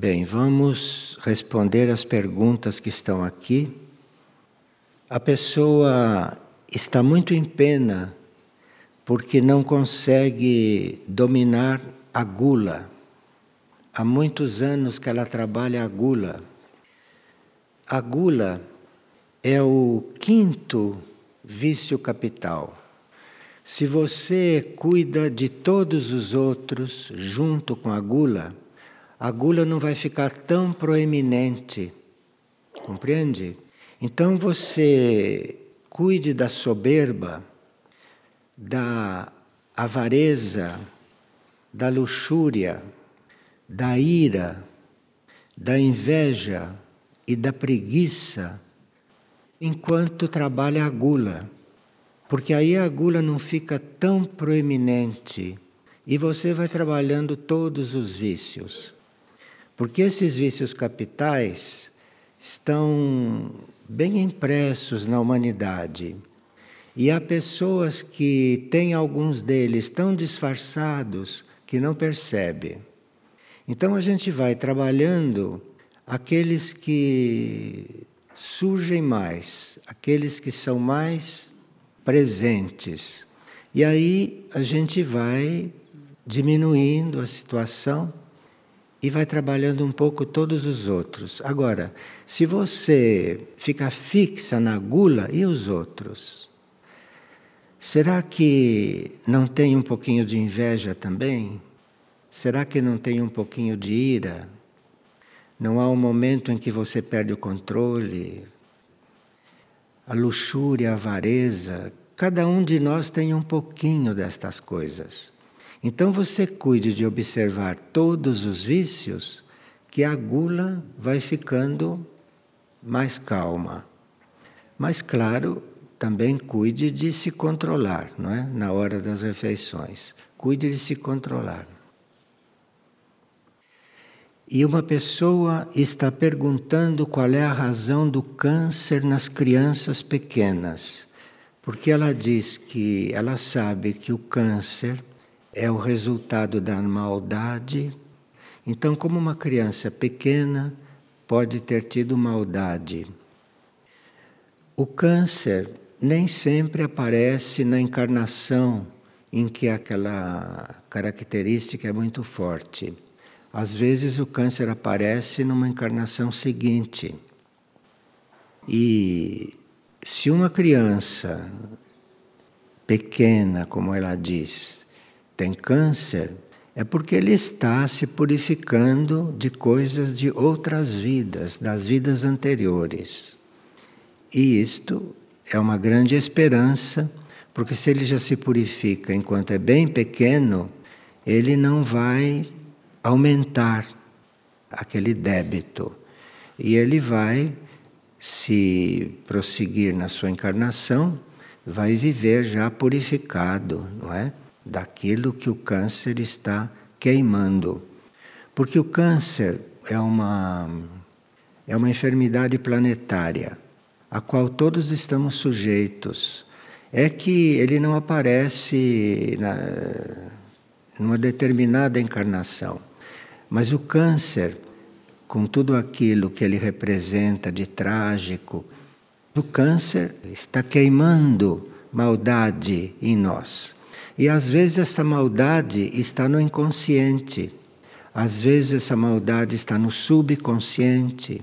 Bem, vamos responder as perguntas que estão aqui. A pessoa está muito em pena porque não consegue dominar a gula. Há muitos anos que ela trabalha a gula. A gula é o quinto vício capital. Se você cuida de todos os outros junto com a gula, a gula não vai ficar tão proeminente. Compreende? Então você cuide da soberba, da avareza, da luxúria, da ira, da inveja e da preguiça, enquanto trabalha a gula. Porque aí a gula não fica tão proeminente e você vai trabalhando todos os vícios. Porque esses vícios capitais estão bem impressos na humanidade. E há pessoas que têm alguns deles tão disfarçados que não percebem. Então a gente vai trabalhando aqueles que surgem mais, aqueles que são mais presentes. E aí a gente vai diminuindo a situação e vai trabalhando um pouco todos os outros. Agora, se você fica fixa na gula e os outros, será que não tem um pouquinho de inveja também? Será que não tem um pouquinho de ira? Não há um momento em que você perde o controle? A luxúria, a avareza, cada um de nós tem um pouquinho destas coisas. Então você cuide de observar todos os vícios, que a gula vai ficando mais calma. Mas, claro, também cuide de se controlar, não é? Na hora das refeições. Cuide de se controlar. E uma pessoa está perguntando qual é a razão do câncer nas crianças pequenas. Porque ela diz que ela sabe que o câncer é o resultado da maldade. Então, como uma criança pequena pode ter tido maldade? O câncer nem sempre aparece na encarnação em que aquela característica é muito forte. Às vezes o câncer aparece numa encarnação seguinte. E se uma criança pequena, como ela diz, tem câncer, é porque ele está se purificando de coisas de outras vidas, das vidas anteriores. E isto é uma grande esperança, porque se ele já se purifica enquanto é bem pequeno, ele não vai aumentar aquele débito. E ele vai, se prosseguir na sua encarnação, vai viver já purificado, não é? Daquilo que o câncer está queimando. Porque o câncer é uma, é uma enfermidade planetária, a qual todos estamos sujeitos. É que ele não aparece na, numa determinada encarnação. Mas o câncer, com tudo aquilo que ele representa de trágico, o câncer está queimando maldade em nós. E às vezes essa maldade está no inconsciente, às vezes essa maldade está no subconsciente,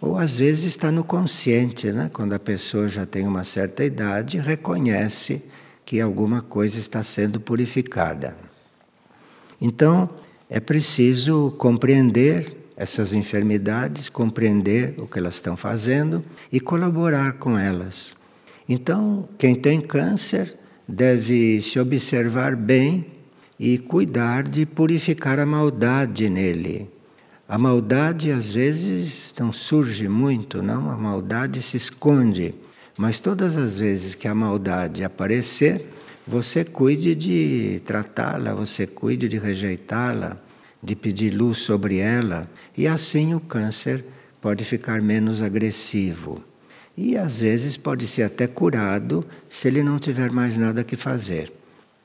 ou às vezes está no consciente, né? quando a pessoa já tem uma certa idade reconhece que alguma coisa está sendo purificada. Então, é preciso compreender essas enfermidades, compreender o que elas estão fazendo e colaborar com elas. Então, quem tem câncer deve se observar bem e cuidar de purificar a maldade nele. A maldade às vezes não surge muito, não, a maldade se esconde, mas todas as vezes que a maldade aparecer, você cuide de tratá-la, você cuide de rejeitá-la, de pedir luz sobre ela, e assim o câncer pode ficar menos agressivo. E às vezes pode ser até curado se ele não tiver mais nada que fazer.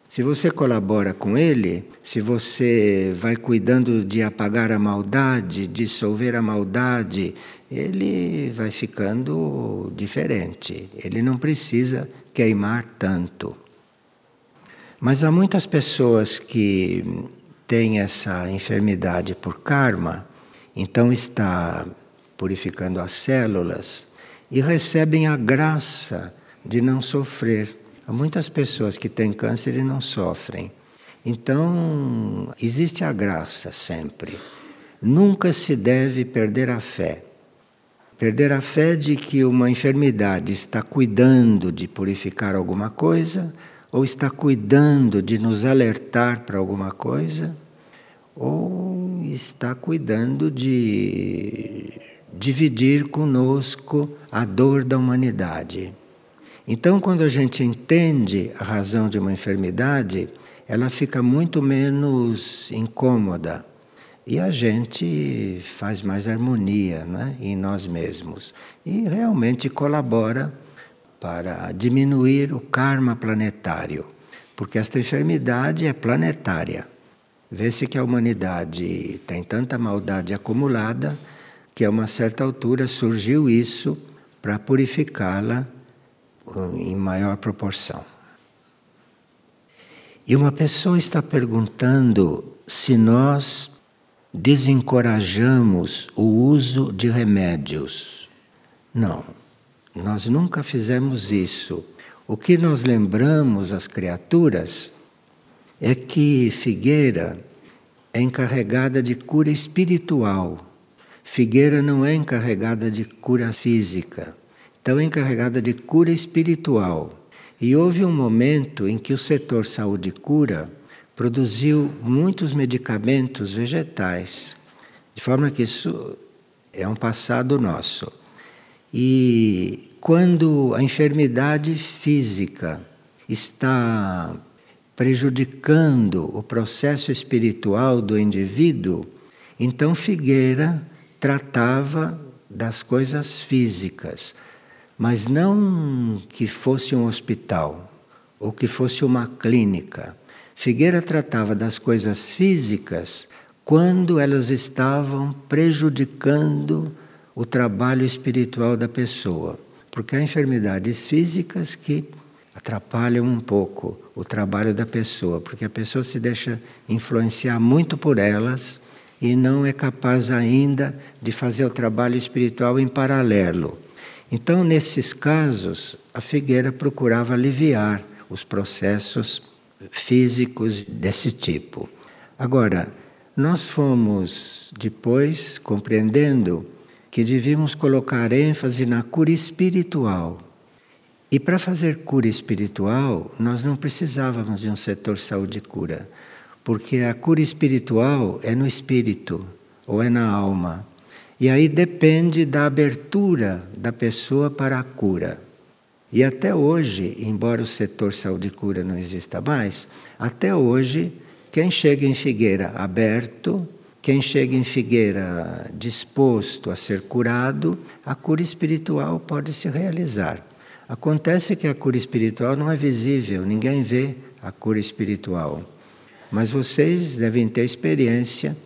Se você colabora com ele, se você vai cuidando de apagar a maldade, dissolver a maldade, ele vai ficando diferente. Ele não precisa queimar tanto. Mas há muitas pessoas que têm essa enfermidade por karma, então está purificando as células e recebem a graça de não sofrer. Há muitas pessoas que têm câncer e não sofrem. Então, existe a graça sempre. Nunca se deve perder a fé. Perder a fé de que uma enfermidade está cuidando de purificar alguma coisa, ou está cuidando de nos alertar para alguma coisa, ou está cuidando de dividir conosco a dor da humanidade. Então, quando a gente entende a razão de uma enfermidade, ela fica muito menos incômoda e a gente faz mais harmonia né, em nós mesmos e realmente colabora para diminuir o karma planetário, porque esta enfermidade é planetária. Vê-se que a humanidade tem tanta maldade acumulada que a uma certa altura surgiu isso para purificá-la em maior proporção. E uma pessoa está perguntando se nós desencorajamos o uso de remédios. Não, nós nunca fizemos isso. O que nós lembramos às criaturas é que Figueira é encarregada de cura espiritual. Figueira não é encarregada de cura física então encarregada de cura espiritual. E houve um momento em que o setor saúde cura produziu muitos medicamentos vegetais, de forma que isso é um passado nosso. E quando a enfermidade física está prejudicando o processo espiritual do indivíduo, então Figueira tratava das coisas físicas mas não que fosse um hospital ou que fosse uma clínica. Figueira tratava das coisas físicas quando elas estavam prejudicando o trabalho espiritual da pessoa, porque há enfermidades físicas que atrapalham um pouco o trabalho da pessoa, porque a pessoa se deixa influenciar muito por elas e não é capaz ainda de fazer o trabalho espiritual em paralelo. Então, nesses casos, a figueira procurava aliviar os processos físicos desse tipo. Agora, nós fomos depois compreendendo que devíamos colocar ênfase na cura espiritual. E para fazer cura espiritual, nós não precisávamos de um setor saúde e cura, porque a cura espiritual é no espírito ou é na alma. E aí depende da abertura da pessoa para a cura. E até hoje, embora o setor saúde e cura não exista mais, até hoje, quem chega em Figueira aberto, quem chega em Figueira disposto a ser curado, a cura espiritual pode se realizar. Acontece que a cura espiritual não é visível, ninguém vê a cura espiritual. Mas vocês devem ter experiência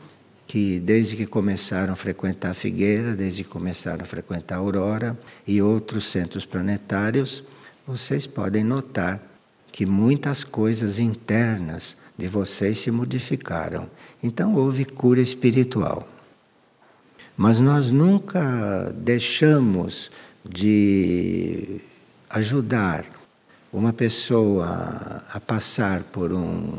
que desde que começaram a frequentar a Figueira, desde que começaram a frequentar a Aurora e outros centros planetários, vocês podem notar que muitas coisas internas de vocês se modificaram. Então houve cura espiritual. Mas nós nunca deixamos de ajudar uma pessoa a passar por um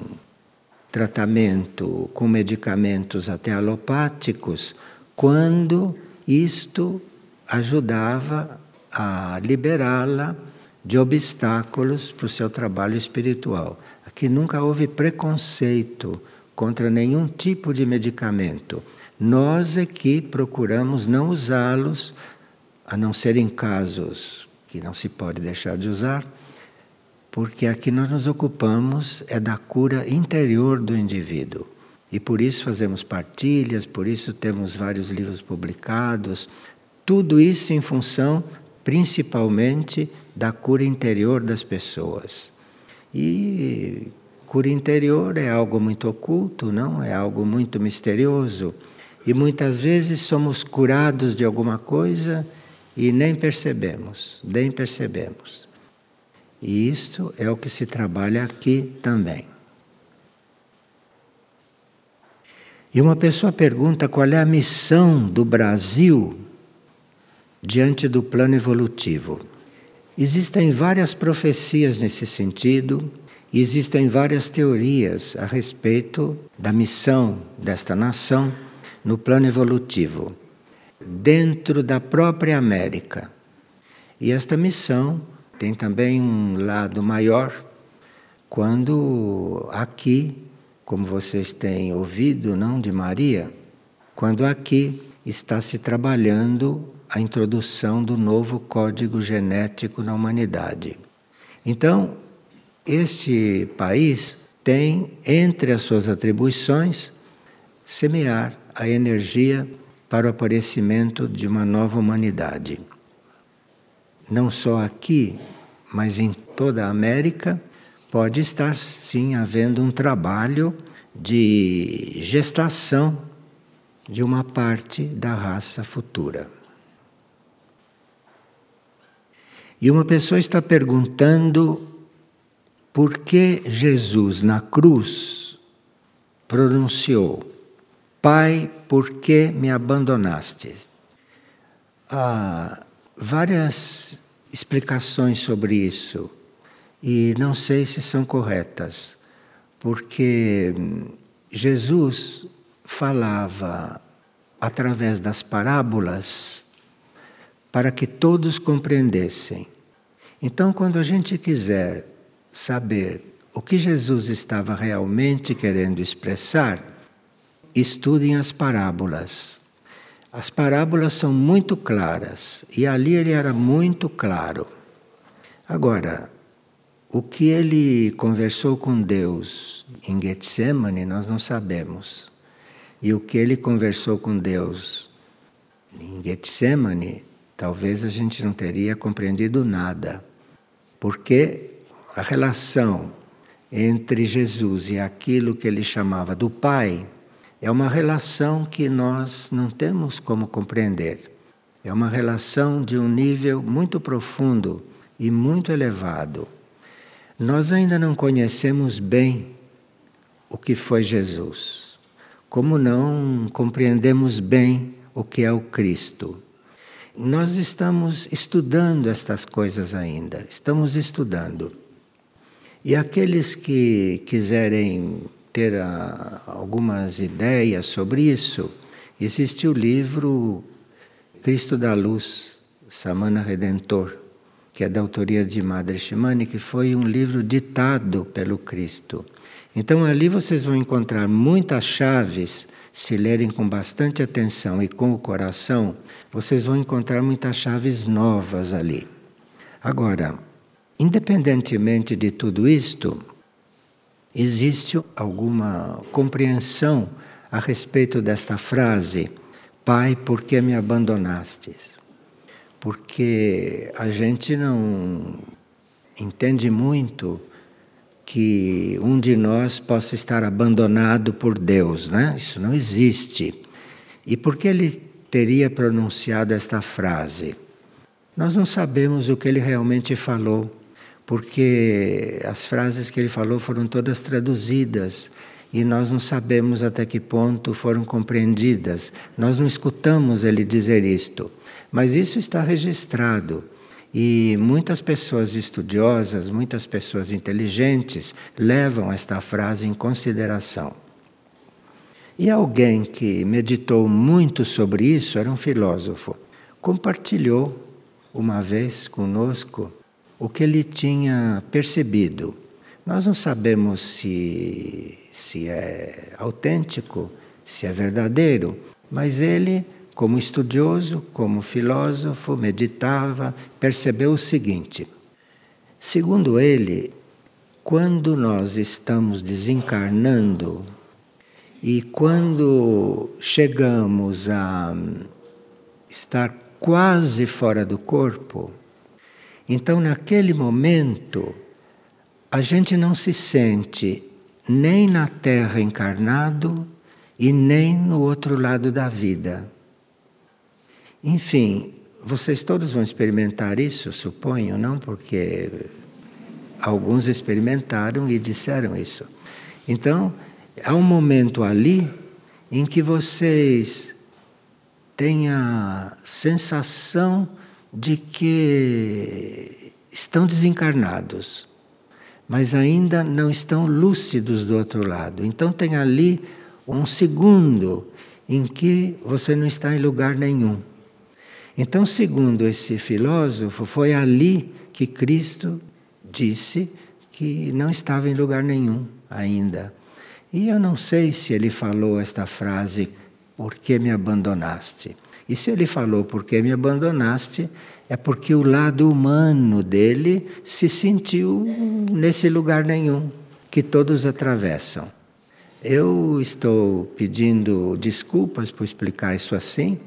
tratamento com medicamentos até alopáticos, quando isto ajudava a liberá-la de obstáculos para o seu trabalho espiritual. Aqui nunca houve preconceito contra nenhum tipo de medicamento. Nós aqui procuramos não usá-los, a não ser em casos que não se pode deixar de usar, porque aqui nós nos ocupamos é da cura interior do indivíduo. E por isso fazemos partilhas, por isso temos vários livros publicados, tudo isso em função principalmente da cura interior das pessoas. E cura interior é algo muito oculto, não? É algo muito misterioso. E muitas vezes somos curados de alguma coisa e nem percebemos, nem percebemos. E isto é o que se trabalha aqui também. E uma pessoa pergunta qual é a missão do Brasil diante do plano evolutivo. Existem várias profecias nesse sentido, existem várias teorias a respeito da missão desta nação no plano evolutivo, dentro da própria América. E esta missão tem também um lado maior, quando aqui, como vocês têm ouvido, não de Maria, quando aqui está se trabalhando a introdução do novo código genético na humanidade. Então, este país tem entre as suas atribuições semear a energia para o aparecimento de uma nova humanidade. Não só aqui, mas em toda a América, pode estar sim havendo um trabalho de gestação de uma parte da raça futura. E uma pessoa está perguntando por que Jesus na cruz pronunciou Pai, por que me abandonaste? Há várias explicações sobre isso e não sei se são corretas, porque Jesus falava através das parábolas para que todos compreendessem. Então, quando a gente quiser saber o que Jesus estava realmente querendo expressar, estudem as parábolas. As parábolas são muito claras e ali ele era muito claro. Agora, o que ele conversou com Deus em Getsemane nós não sabemos. E o que ele conversou com Deus em Getsemane, talvez a gente não teria compreendido nada. Porque a relação entre Jesus e aquilo que ele chamava do Pai é uma relação que nós não temos como compreender. É uma relação de um nível muito profundo e muito elevado. Nós ainda não conhecemos bem o que foi Jesus, como não compreendemos bem o que é o Cristo. Nós estamos estudando estas coisas ainda, estamos estudando. E aqueles que quiserem ter a, ah, algumas ideias sobre isso, existe o livro Cristo da Luz, Samana Redentor, que é da autoria de Madre Shimani, que foi um livro ditado pelo Cristo. Então ali vocês vão encontrar muitas chaves, se lerem com bastante atenção e com o coração, vocês vão encontrar muitas chaves novas ali. Agora, independentemente de tudo isto, Existe alguma compreensão a respeito desta frase, Pai, por que me abandonaste? Porque a gente não entende muito que um de nós possa estar abandonado por Deus, né? Isso não existe. E por que ele teria pronunciado esta frase? Nós não sabemos o que ele realmente falou porque as frases que ele falou foram todas traduzidas e nós não sabemos até que ponto foram compreendidas. Nós não escutamos ele dizer isto, mas isso está registrado. E muitas pessoas estudiosas, muitas pessoas inteligentes levam esta frase em consideração. E alguém que meditou muito sobre isso era um filósofo. Compartilhou uma vez conosco o que ele tinha percebido. Nós não sabemos se, se é autêntico, se é verdadeiro, mas ele, como estudioso, como filósofo, meditava, percebeu o seguinte: segundo ele, quando nós estamos desencarnando e quando chegamos a estar quase fora do corpo, então, naquele momento, a gente não se sente nem na terra encarnado e nem no outro lado da vida. Enfim, vocês todos vão experimentar isso, suponho, não? Porque alguns experimentaram e disseram isso. Então, há um momento ali em que vocês têm a sensação de que estão desencarnados, mas ainda não estão lúcidos do outro lado. Então, tem ali um segundo em que você não está em lugar nenhum. Então, segundo esse filósofo, foi ali que Cristo disse que não estava em lugar nenhum ainda. E eu não sei se ele falou esta frase, por que me abandonaste? E se ele falou por que me abandonaste, é porque o lado humano dele se sentiu nesse lugar nenhum que todos atravessam. Eu estou pedindo desculpas por explicar isso assim,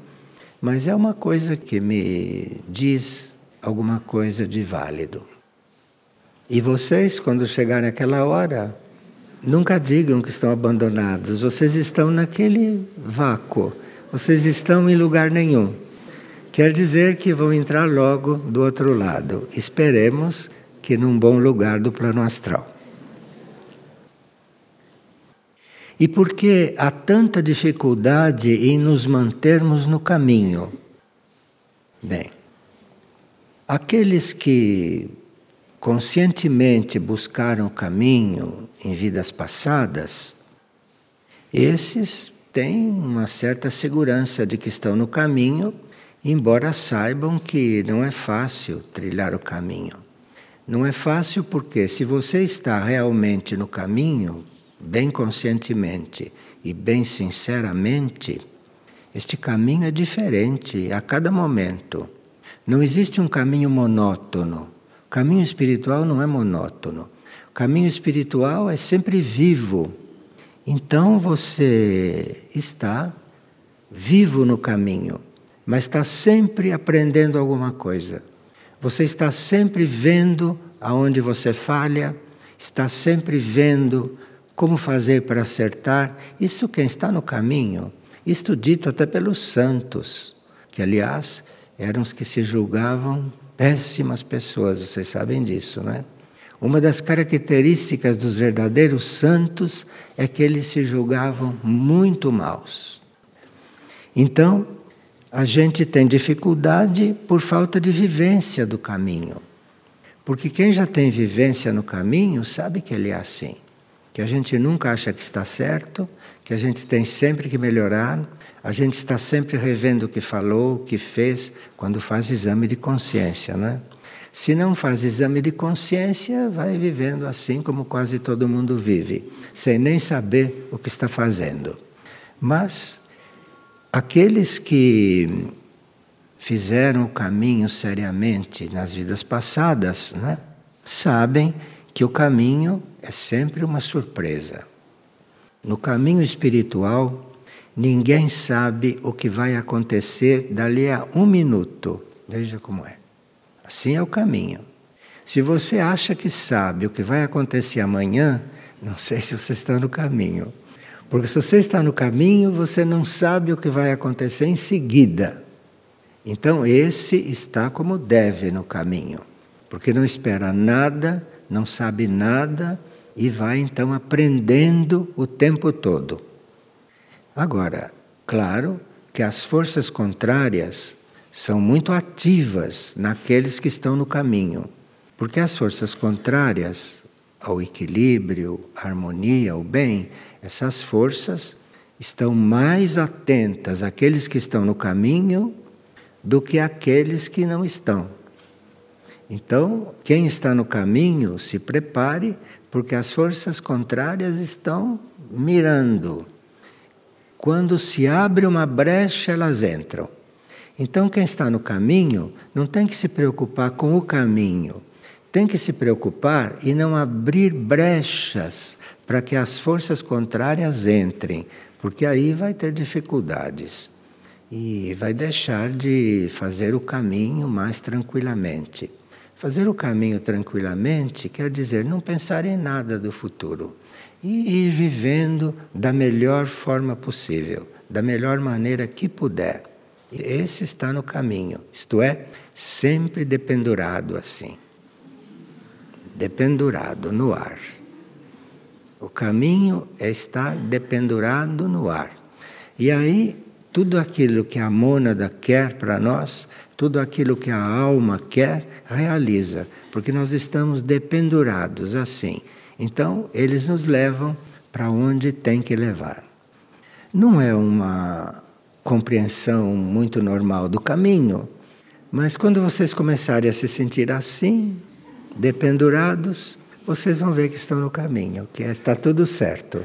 mas é uma coisa que me diz alguma coisa de válido. E vocês, quando chegarem aquela hora, nunca digam que estão abandonados. Vocês estão naquele vácuo. Vocês estão em lugar nenhum. Quer dizer que vão entrar logo do outro lado. Esperemos que num bom lugar do plano astral. E por que há tanta dificuldade em nos mantermos no caminho? Bem, aqueles que conscientemente buscaram o caminho em vidas passadas, esses têm uma certa segurança de que estão no caminho, embora saibam que não é fácil trilhar o caminho. Não é fácil porque, se você está realmente no caminho, bem conscientemente e bem sinceramente, este caminho é diferente a cada momento. Não existe um caminho monótono. O caminho espiritual não é monótono. O caminho espiritual é sempre vivo. Então você está vivo no caminho, mas está sempre aprendendo alguma coisa. Você está sempre vendo aonde você falha, está sempre vendo como fazer para acertar? Isso quem está no caminho. Isto dito até pelos santos, que aliás eram os que se julgavam péssimas pessoas, vocês sabem disso, não é? Uma das características dos verdadeiros santos é que eles se julgavam muito maus. Então, a gente tem dificuldade por falta de vivência do caminho. Porque quem já tem vivência no caminho sabe que ele é assim que a gente nunca acha que está certo, que a gente tem sempre que melhorar, a gente está sempre revendo o que falou, o que fez, quando faz exame de consciência, né? Se não faz exame de consciência, vai vivendo assim como quase todo mundo vive, sem nem saber o que está fazendo. Mas aqueles que fizeram o caminho seriamente nas vidas passadas, né, sabem que o caminho é sempre uma surpresa. No caminho espiritual, ninguém sabe o que vai acontecer dali a um minuto. Veja como é. Assim é o caminho. Se você acha que sabe o que vai acontecer amanhã, não sei se você está no caminho. Porque se você está no caminho, você não sabe o que vai acontecer em seguida. Então, esse está como deve no caminho, porque não espera nada, não sabe nada e vai então aprendendo o tempo todo. Agora, claro que as forças contrárias são muito ativas naqueles que estão no caminho, porque as forças contrárias ao equilíbrio, à harmonia, ao bem, essas forças estão mais atentas àqueles que estão no caminho do que àqueles que não estão. Então, quem está no caminho, se prepare, porque as forças contrárias estão mirando. Quando se abre uma brecha, elas entram. Então, quem está no caminho não tem que se preocupar com o caminho, tem que se preocupar e não abrir brechas para que as forças contrárias entrem, porque aí vai ter dificuldades. E vai deixar de fazer o caminho mais tranquilamente. Fazer o caminho tranquilamente quer dizer não pensar em nada do futuro e ir vivendo da melhor forma possível, da melhor maneira que puder. Esse está no caminho, isto é, sempre dependurado assim. Dependurado no ar. O caminho é estar dependurado no ar. E aí, tudo aquilo que a mônada quer para nós, tudo aquilo que a alma quer, realiza, porque nós estamos dependurados assim. Então, eles nos levam para onde tem que levar. Não é uma compreensão muito normal do caminho, mas quando vocês começarem a se sentir assim, dependurados, vocês vão ver que estão no caminho, que está tudo certo.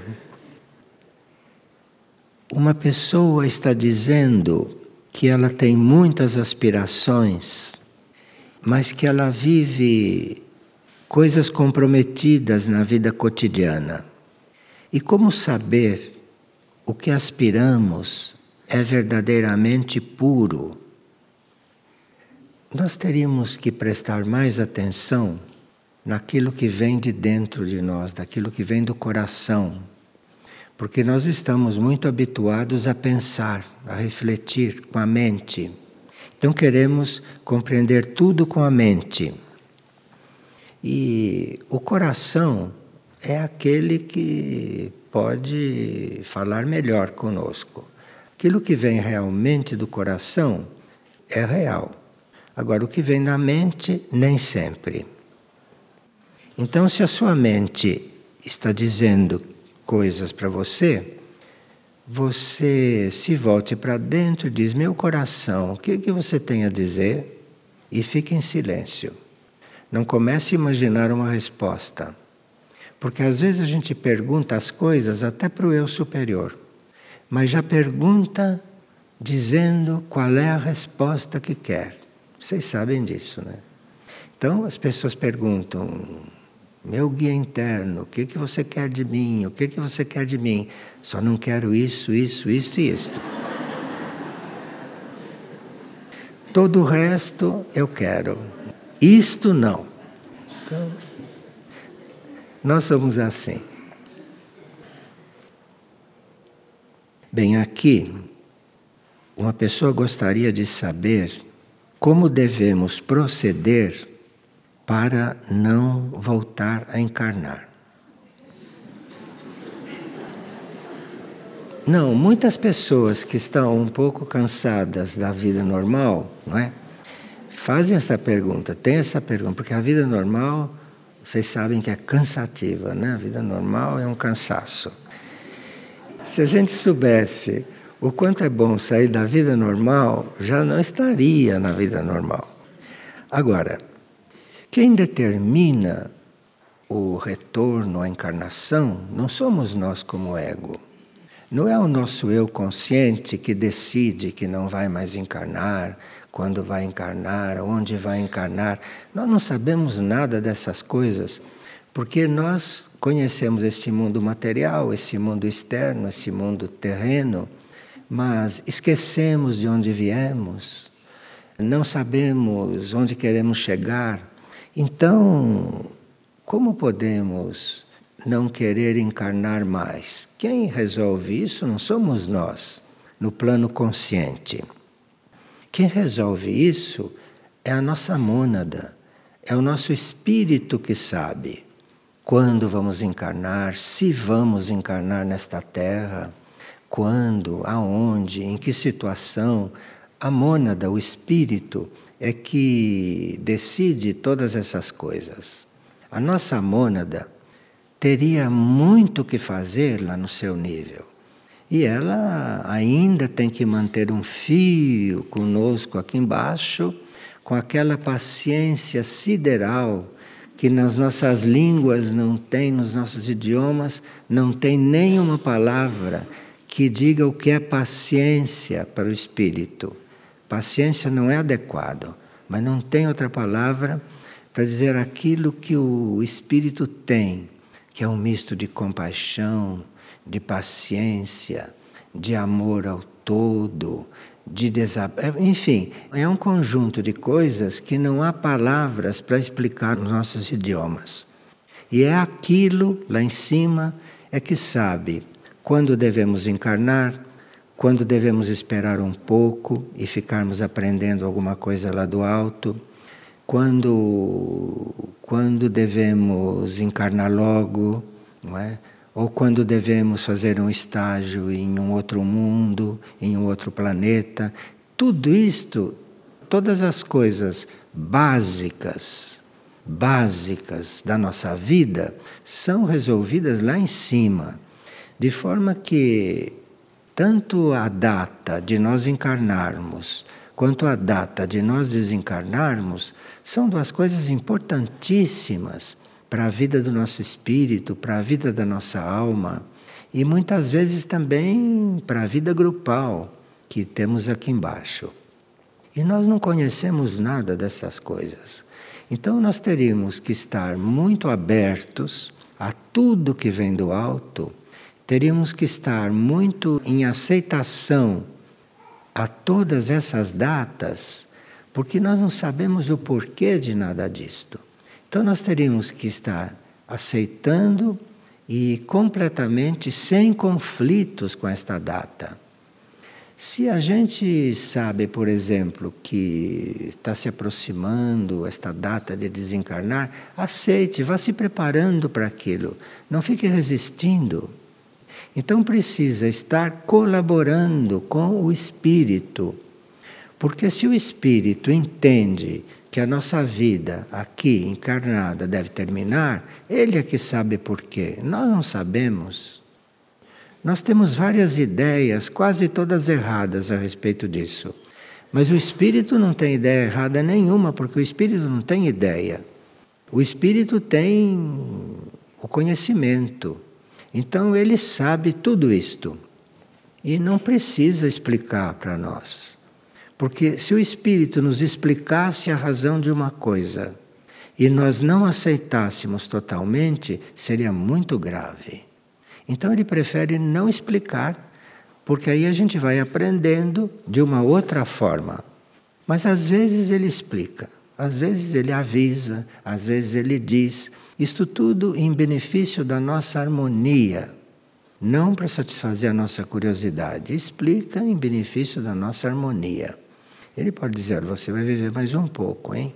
Uma pessoa está dizendo que ela tem muitas aspirações, mas que ela vive coisas comprometidas na vida cotidiana. E como saber o que aspiramos é verdadeiramente puro? Nós teríamos que prestar mais atenção naquilo que vem de dentro de nós, daquilo que vem do coração. Porque nós estamos muito habituados a pensar, a refletir com a mente. Então queremos compreender tudo com a mente. E o coração é aquele que pode falar melhor conosco. Aquilo que vem realmente do coração é real. Agora, o que vem da mente, nem sempre. Então, se a sua mente está dizendo coisas para você, você se volte para dentro e diz: Meu coração, o que, que você tem a dizer? E fique em silêncio. Não comece a imaginar uma resposta. Porque às vezes a gente pergunta as coisas até para o eu superior, mas já pergunta dizendo qual é a resposta que quer. Vocês sabem disso, né? Então as pessoas perguntam: meu guia interno, o que, que você quer de mim? O que, que você quer de mim? Só não quero isso, isso, isso e isto. Todo o resto eu quero. Isto não. Então, nós somos assim. Bem, aqui, uma pessoa gostaria de saber como devemos proceder para não voltar a encarnar. Não, muitas pessoas que estão um pouco cansadas da vida normal, não é? Fazem essa pergunta, tem essa pergunta, porque a vida normal, vocês sabem que é cansativa, né? A vida normal é um cansaço. Se a gente soubesse o quanto é bom sair da vida normal, já não estaria na vida normal. Agora, quem determina o retorno à encarnação não somos nós como ego. Não é o nosso eu consciente que decide que não vai mais encarnar, quando vai encarnar, onde vai encarnar. Nós não sabemos nada dessas coisas, porque nós conhecemos esse mundo material, esse mundo externo, esse mundo terreno, mas esquecemos de onde viemos, não sabemos onde queremos chegar. Então, como podemos não querer encarnar mais? Quem resolve isso não somos nós, no plano consciente. Quem resolve isso é a nossa mônada, é o nosso espírito que sabe quando vamos encarnar, se vamos encarnar nesta terra, quando, aonde, em que situação. A mônada, o espírito, é que decide todas essas coisas. A nossa mônada teria muito que fazer lá no seu nível. E ela ainda tem que manter um fio conosco aqui embaixo, com aquela paciência sideral que nas nossas línguas não tem, nos nossos idiomas, não tem nenhuma palavra que diga o que é paciência para o espírito. Paciência não é adequado, mas não tem outra palavra para dizer aquilo que o espírito tem, que é um misto de compaixão, de paciência, de amor ao todo, de desabafo, enfim, é um conjunto de coisas que não há palavras para explicar nos nossos idiomas. E é aquilo lá em cima é que sabe quando devemos encarnar, quando devemos esperar um pouco e ficarmos aprendendo alguma coisa lá do alto, quando quando devemos encarnar logo, não é? Ou quando devemos fazer um estágio em um outro mundo, em um outro planeta. Tudo isto, todas as coisas básicas, básicas da nossa vida, são resolvidas lá em cima. De forma que tanto a data de nós encarnarmos quanto a data de nós desencarnarmos são duas coisas importantíssimas para a vida do nosso espírito, para a vida da nossa alma e muitas vezes também para a vida grupal que temos aqui embaixo. E nós não conhecemos nada dessas coisas. Então nós teríamos que estar muito abertos a tudo que vem do alto, teríamos que estar muito em aceitação a todas essas datas, porque nós não sabemos o porquê de nada disto. Então nós teríamos que estar aceitando e completamente sem conflitos com esta data. Se a gente sabe, por exemplo, que está se aproximando esta data de desencarnar, aceite, vá se preparando para aquilo. Não fique resistindo. Então precisa estar colaborando com o espírito. Porque se o espírito entende que a nossa vida aqui encarnada deve terminar, ele é que sabe por quê. Nós não sabemos. Nós temos várias ideias, quase todas erradas a respeito disso. Mas o espírito não tem ideia errada nenhuma, porque o espírito não tem ideia. O espírito tem o conhecimento. Então ele sabe tudo isto. E não precisa explicar para nós. Porque se o Espírito nos explicasse a razão de uma coisa e nós não aceitássemos totalmente, seria muito grave. Então ele prefere não explicar, porque aí a gente vai aprendendo de uma outra forma. Mas às vezes ele explica, às vezes ele avisa, às vezes ele diz. Isto tudo em benefício da nossa harmonia, não para satisfazer a nossa curiosidade. Explica em benefício da nossa harmonia. Ele pode dizer: você vai viver mais um pouco, hein?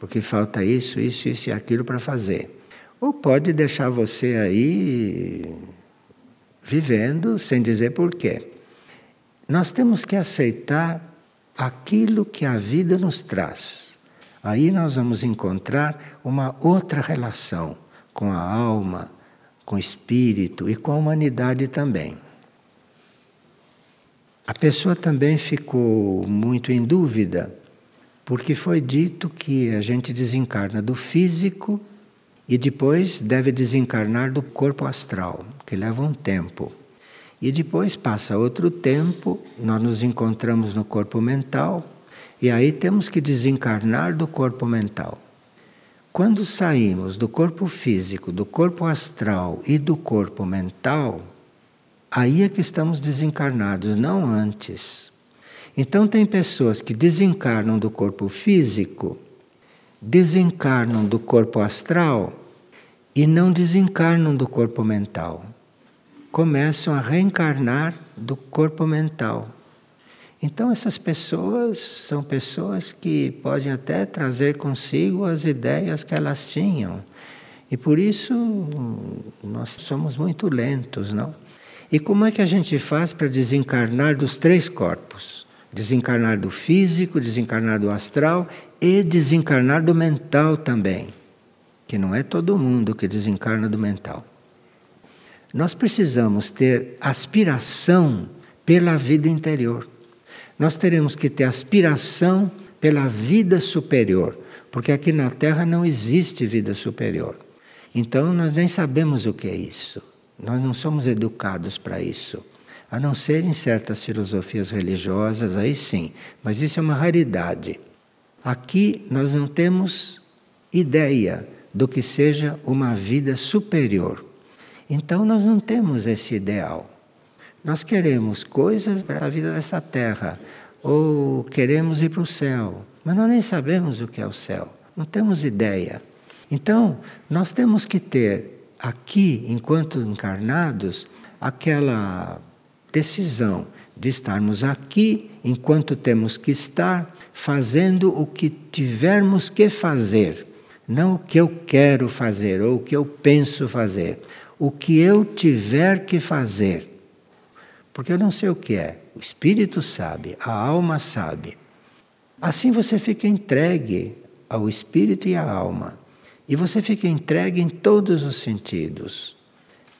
Porque falta isso, isso, isso e aquilo para fazer. Ou pode deixar você aí vivendo sem dizer porquê. Nós temos que aceitar aquilo que a vida nos traz. Aí nós vamos encontrar uma outra relação com a alma, com o espírito e com a humanidade também. A pessoa também ficou muito em dúvida, porque foi dito que a gente desencarna do físico e depois deve desencarnar do corpo astral, que leva um tempo. E depois passa outro tempo, nós nos encontramos no corpo mental, e aí temos que desencarnar do corpo mental. Quando saímos do corpo físico, do corpo astral e do corpo mental, Aí é que estamos desencarnados, não antes. Então, tem pessoas que desencarnam do corpo físico, desencarnam do corpo astral e não desencarnam do corpo mental. Começam a reencarnar do corpo mental. Então, essas pessoas são pessoas que podem até trazer consigo as ideias que elas tinham. E por isso nós somos muito lentos, não? E como é que a gente faz para desencarnar dos três corpos? Desencarnar do físico, desencarnar do astral e desencarnar do mental também. Que não é todo mundo que desencarna do mental. Nós precisamos ter aspiração pela vida interior. Nós teremos que ter aspiração pela vida superior, porque aqui na Terra não existe vida superior. Então nós nem sabemos o que é isso. Nós não somos educados para isso. A não ser em certas filosofias religiosas, aí sim, mas isso é uma raridade. Aqui nós não temos ideia do que seja uma vida superior. Então nós não temos esse ideal. Nós queremos coisas para a vida dessa terra, ou queremos ir para o céu, mas nós nem sabemos o que é o céu, não temos ideia. Então, nós temos que ter aqui, enquanto encarnados, aquela decisão de estarmos aqui enquanto temos que estar, fazendo o que tivermos que fazer, não o que eu quero fazer ou o que eu penso fazer, o que eu tiver que fazer. Porque eu não sei o que é, o espírito sabe, a alma sabe. Assim você fica entregue ao espírito e à alma. E você fica entregue em todos os sentidos.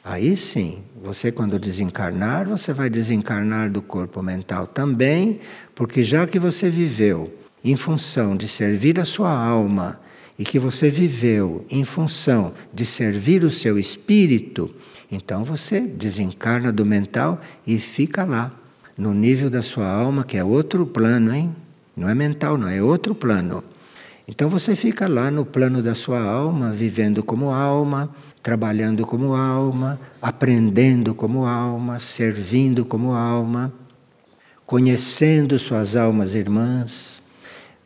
Aí sim, você quando desencarnar, você vai desencarnar do corpo mental também, porque já que você viveu em função de servir a sua alma e que você viveu em função de servir o seu espírito, então você desencarna do mental e fica lá, no nível da sua alma, que é outro plano, hein? Não é mental, não, é outro plano. Então você fica lá no plano da sua alma, vivendo como alma, trabalhando como alma, aprendendo como alma, servindo como alma, conhecendo suas almas irmãs,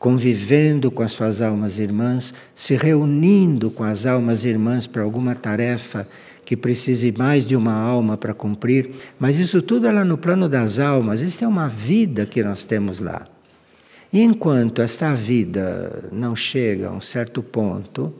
convivendo com as suas almas irmãs, se reunindo com as almas irmãs para alguma tarefa que precise mais de uma alma para cumprir, mas isso tudo é lá no plano das almas, isso é uma vida que nós temos lá. Enquanto esta vida não chega a um certo ponto,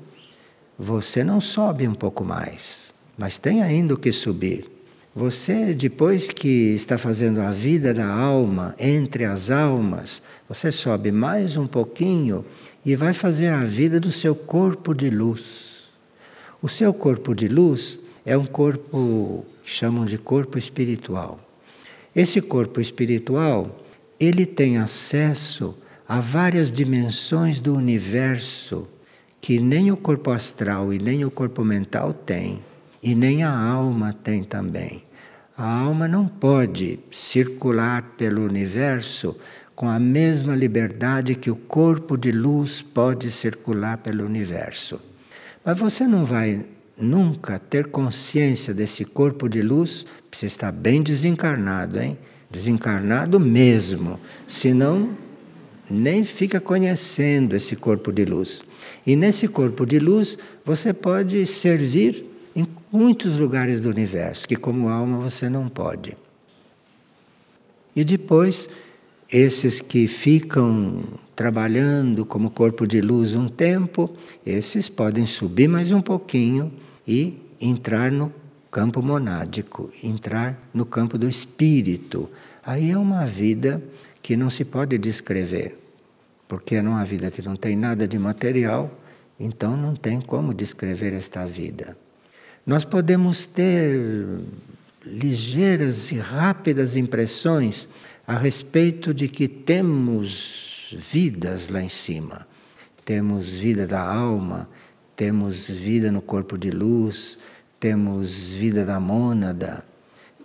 você não sobe um pouco mais, mas tem ainda o que subir. Você, depois que está fazendo a vida da alma entre as almas, você sobe mais um pouquinho e vai fazer a vida do seu corpo de luz. O seu corpo de luz é um corpo que chamam de corpo espiritual. Esse corpo espiritual, ele tem acesso Há várias dimensões do universo que nem o corpo astral e nem o corpo mental têm, e nem a alma tem também. A alma não pode circular pelo universo com a mesma liberdade que o corpo de luz pode circular pelo universo. Mas você não vai nunca ter consciência desse corpo de luz, você está bem desencarnado, hein? Desencarnado mesmo, senão nem fica conhecendo esse corpo de luz. E nesse corpo de luz você pode servir em muitos lugares do universo, que como alma você não pode. E depois, esses que ficam trabalhando como corpo de luz um tempo, esses podem subir mais um pouquinho e entrar no campo monádico, entrar no campo do espírito. Aí é uma vida que não se pode descrever porque numa vida que não tem nada de material, então não tem como descrever esta vida. Nós podemos ter ligeiras e rápidas impressões a respeito de que temos vidas lá em cima. Temos vida da alma, temos vida no corpo de luz, temos vida da mônada,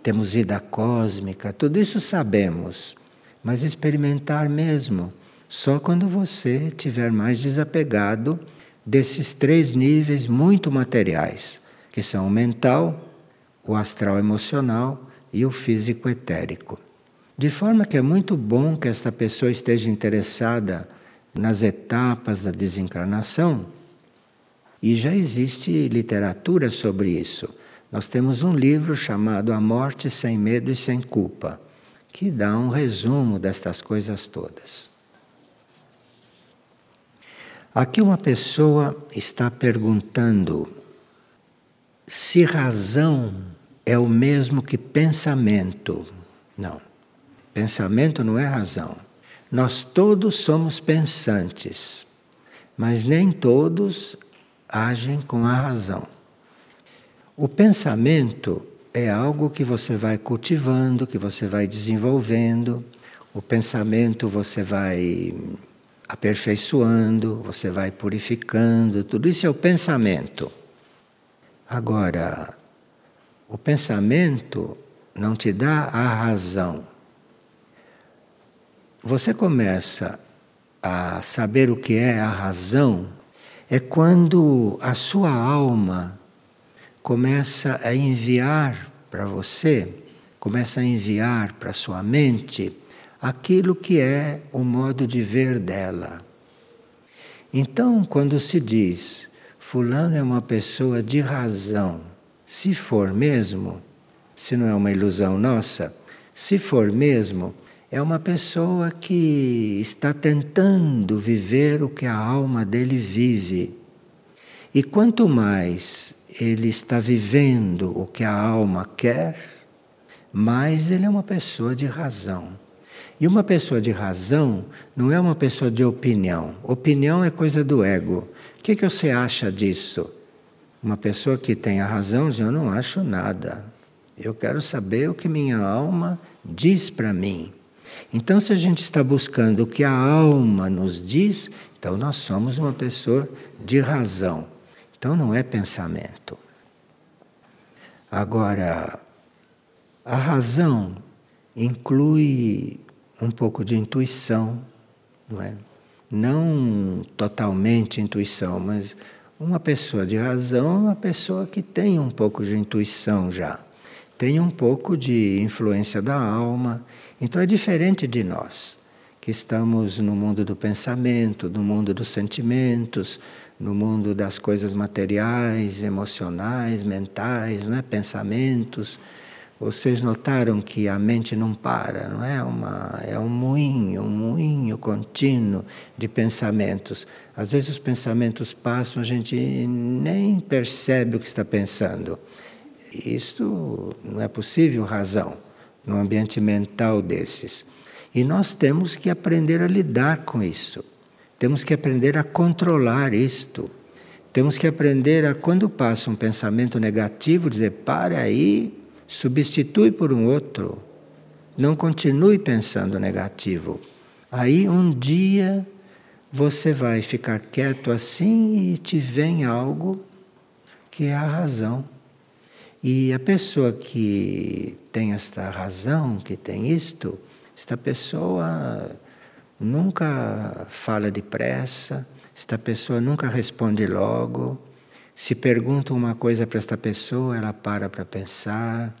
temos vida cósmica, tudo isso sabemos, mas experimentar mesmo só quando você estiver mais desapegado desses três níveis muito materiais, que são o mental, o astral emocional e o físico etérico. De forma que é muito bom que esta pessoa esteja interessada nas etapas da desencarnação, e já existe literatura sobre isso. Nós temos um livro chamado A Morte Sem Medo e Sem Culpa, que dá um resumo destas coisas todas. Aqui uma pessoa está perguntando se razão é o mesmo que pensamento. Não. Pensamento não é razão. Nós todos somos pensantes, mas nem todos agem com a razão. O pensamento é algo que você vai cultivando, que você vai desenvolvendo. O pensamento você vai aperfeiçoando, você vai purificando, tudo isso é o pensamento. Agora, o pensamento não te dá a razão. Você começa a saber o que é a razão é quando a sua alma começa a enviar para você, começa a enviar para sua mente aquilo que é o modo de ver dela. Então, quando se diz Fulano é uma pessoa de razão, se for mesmo, se não é uma ilusão nossa, se for mesmo, é uma pessoa que está tentando viver o que a alma dele vive. E quanto mais ele está vivendo o que a alma quer, mais ele é uma pessoa de razão. E uma pessoa de razão não é uma pessoa de opinião. Opinião é coisa do ego. O que, que você acha disso? Uma pessoa que tem a razão diz: Eu não acho nada. Eu quero saber o que minha alma diz para mim. Então, se a gente está buscando o que a alma nos diz, então nós somos uma pessoa de razão. Então, não é pensamento. Agora, a razão inclui um pouco de intuição, não é? Não totalmente intuição, mas uma pessoa de razão é uma pessoa que tem um pouco de intuição já, tem um pouco de influência da alma. Então é diferente de nós, que estamos no mundo do pensamento, no mundo dos sentimentos, no mundo das coisas materiais, emocionais, mentais, não é? pensamentos. Vocês notaram que a mente não para, não é? Uma, é um moinho, um moinho contínuo de pensamentos. Às vezes os pensamentos passam, a gente nem percebe o que está pensando. Isto não é possível razão num ambiente mental desses. E nós temos que aprender a lidar com isso. Temos que aprender a controlar isto. Temos que aprender a, quando passa um pensamento negativo, dizer: para aí, substitui por um outro. Não continue pensando negativo. Aí um dia você vai ficar quieto assim e te vem algo que é a razão. E a pessoa que tem esta razão, que tem isto, esta pessoa nunca fala depressa, esta pessoa nunca responde logo, se pergunta uma coisa para esta pessoa, ela para para pensar.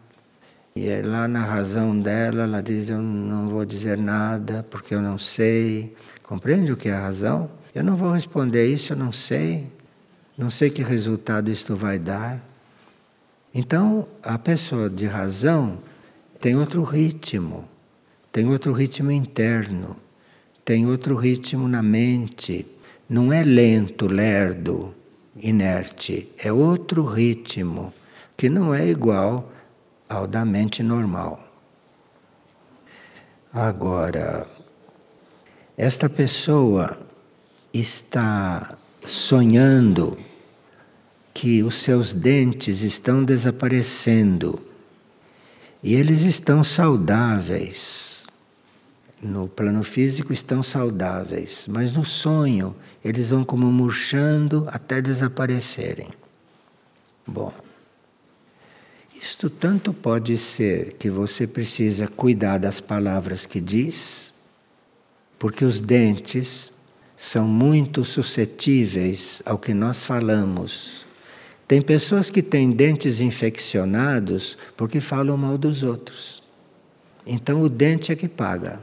E é lá na razão dela, ela diz: Eu não vou dizer nada porque eu não sei. Compreende o que é a razão? Eu não vou responder isso, eu não sei. Não sei que resultado isto vai dar. Então, a pessoa de razão tem outro ritmo, tem outro ritmo interno, tem outro ritmo na mente. Não é lento, lerdo, inerte, é outro ritmo que não é igual ao da mente normal. Agora, esta pessoa está sonhando que os seus dentes estão desaparecendo e eles estão saudáveis. No plano físico estão saudáveis, mas no sonho eles vão como murchando até desaparecerem. Bom, isto tanto pode ser que você precisa cuidar das palavras que diz, porque os dentes são muito suscetíveis ao que nós falamos. Tem pessoas que têm dentes infeccionados porque falam mal dos outros. Então o dente é que paga.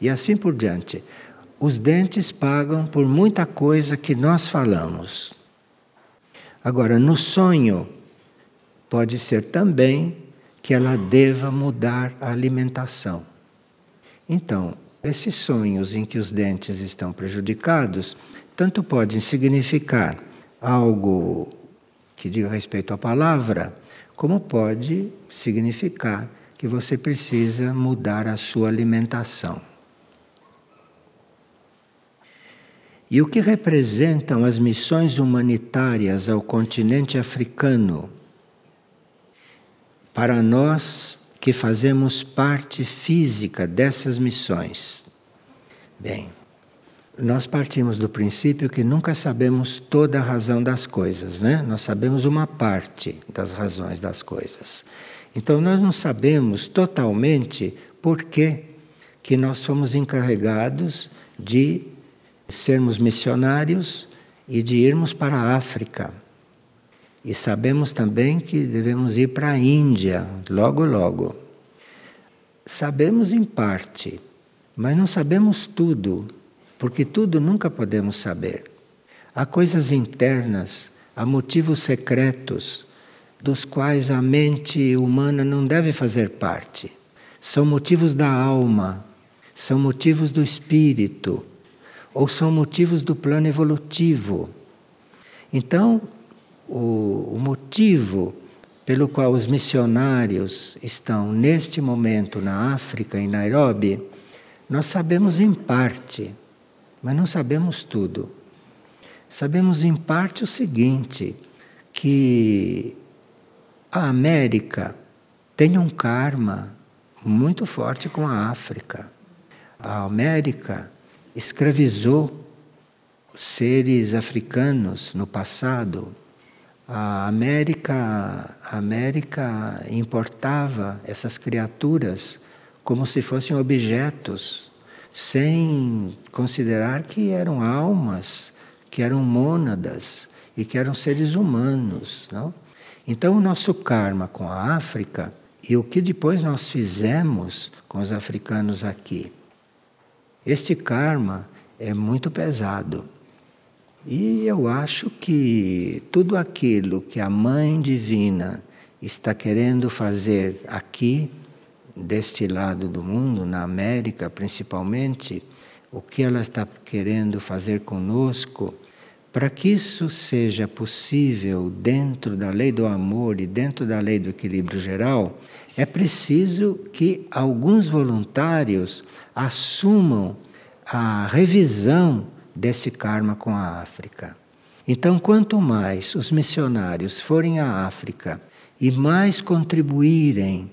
E assim por diante. Os dentes pagam por muita coisa que nós falamos. Agora, no sonho, pode ser também que ela deva mudar a alimentação. Então, esses sonhos em que os dentes estão prejudicados, tanto podem significar algo que diga respeito à palavra, como pode significar que você precisa mudar a sua alimentação. E o que representam as missões humanitárias ao continente africano para nós que fazemos parte física dessas missões? Bem, nós partimos do princípio que nunca sabemos toda a razão das coisas, né? Nós sabemos uma parte das razões das coisas. Então nós não sabemos totalmente por que que nós fomos encarregados de sermos missionários e de irmos para a África. E sabemos também que devemos ir para a Índia logo, logo. Sabemos em parte, Mas não sabemos tudo, porque tudo nunca podemos saber. Há coisas internas, há motivos secretos dos quais a mente humana não deve fazer parte. São motivos da alma, são motivos do espírito, ou são motivos do plano evolutivo. Então, o, o motivo pelo qual os missionários estão neste momento na África, em Nairobi, nós sabemos em parte, mas não sabemos tudo. Sabemos em parte o seguinte: que a América tem um karma muito forte com a África. A América escravizou seres africanos no passado. A América, a América importava essas criaturas como se fossem objetos, sem considerar que eram almas, que eram mônadas e que eram seres humanos, não? Então, o nosso karma com a África e o que depois nós fizemos com os africanos aqui. Este karma é muito pesado. E eu acho que tudo aquilo que a Mãe Divina está querendo fazer aqui, deste lado do mundo, na América principalmente, o que ela está querendo fazer conosco, para que isso seja possível dentro da lei do amor e dentro da lei do equilíbrio geral, é preciso que alguns voluntários assumam a revisão desse karma com a África. Então, quanto mais os missionários forem à África e mais contribuírem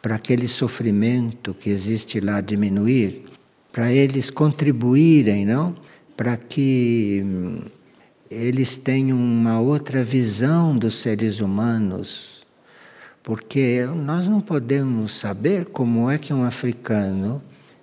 para aquele sofrimento que existe lá diminuir, para eles contribuírem, não? Para que hum, eles têm uma outra visão dos seres humanos, porque nós não podemos saber como é que um africano,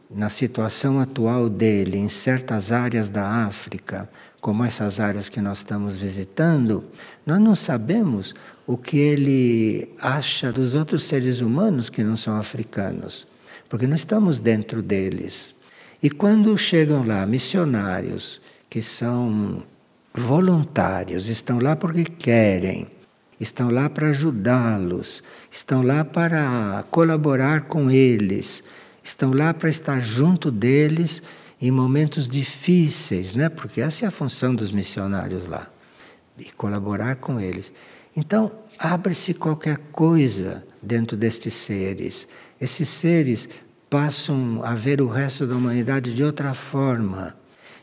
na situação atual dele, em certas áreas da África, como essas áreas que nós estamos visitando, nós não sabemos o que ele acha dos outros seres humanos que não são africanos, porque não estamos dentro deles. E quando chegam lá missionários que são voluntários, estão lá porque querem, estão lá para ajudá-los, estão lá para colaborar com eles, estão lá para estar junto deles em momentos difíceis, né? Porque essa é a função dos missionários lá, e colaborar com eles. Então, abre-se qualquer coisa dentro destes seres. Esses seres passam a ver o resto da humanidade de outra forma.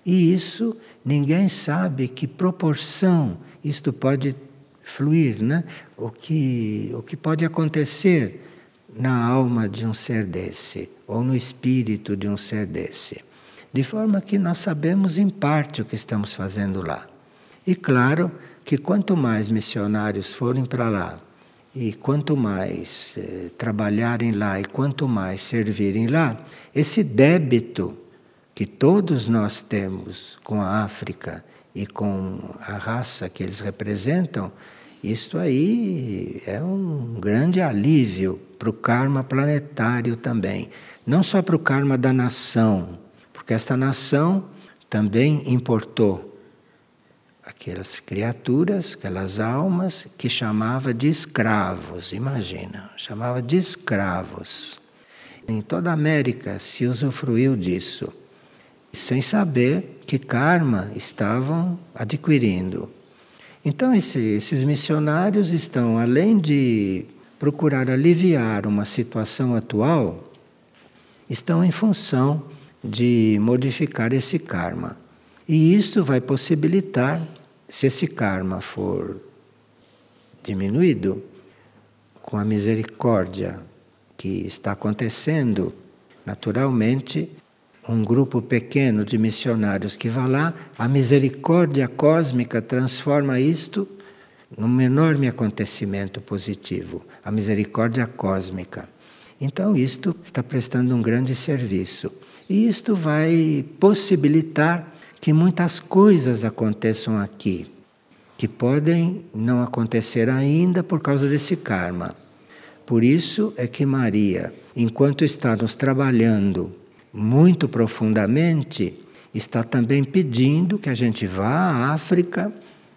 E isso ninguém sabe que proporção isto pode fluir, né? O que, o que pode acontecer na alma de um ser desse, ou no espírito de um ser desse. De forma que nós sabemos em parte o que estamos fazendo lá. E claro que quanto mais missionários forem para lá, e quanto mais eh, trabalharem lá e quanto mais servirem lá, esse débito que todos nós temos com a África e com a raça que eles representam, isto aí é um grande alívio para o karma planetário também. Não só para o karma da nação, porque esta nação também importou aquelas criaturas, aquelas almas que chamava de escravos, imagina, chamava de escravos. Em toda a América se usufruiu disso sem saber que karma estavam adquirindo. Então, esse, esses missionários estão, além de procurar aliviar uma situação atual, estão em função de modificar esse karma. E isto vai possibilitar, se esse karma for diminuído, com a misericórdia que está acontecendo, naturalmente um grupo pequeno de missionários que vá lá, a misericórdia cósmica transforma isto num enorme acontecimento positivo, a misericórdia cósmica. Então, isto está prestando um grande serviço. E isto vai possibilitar que muitas coisas aconteçam aqui, que podem não acontecer ainda por causa desse karma. Por isso é que Maria, enquanto está nos trabalhando muito profundamente, está também pedindo que a gente vá à África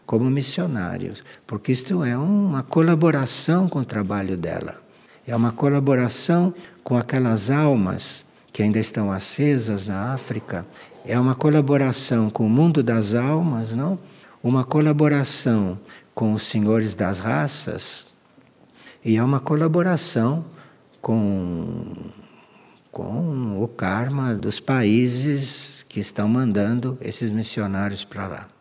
como missionários, porque isto é uma colaboração com o trabalho dela. É uma colaboração com aquelas almas que ainda estão acesas na África, é uma colaboração com o mundo das almas, não? Uma colaboração com os senhores das raças e é uma colaboração com com o karma dos países que estão mandando esses missionários para lá.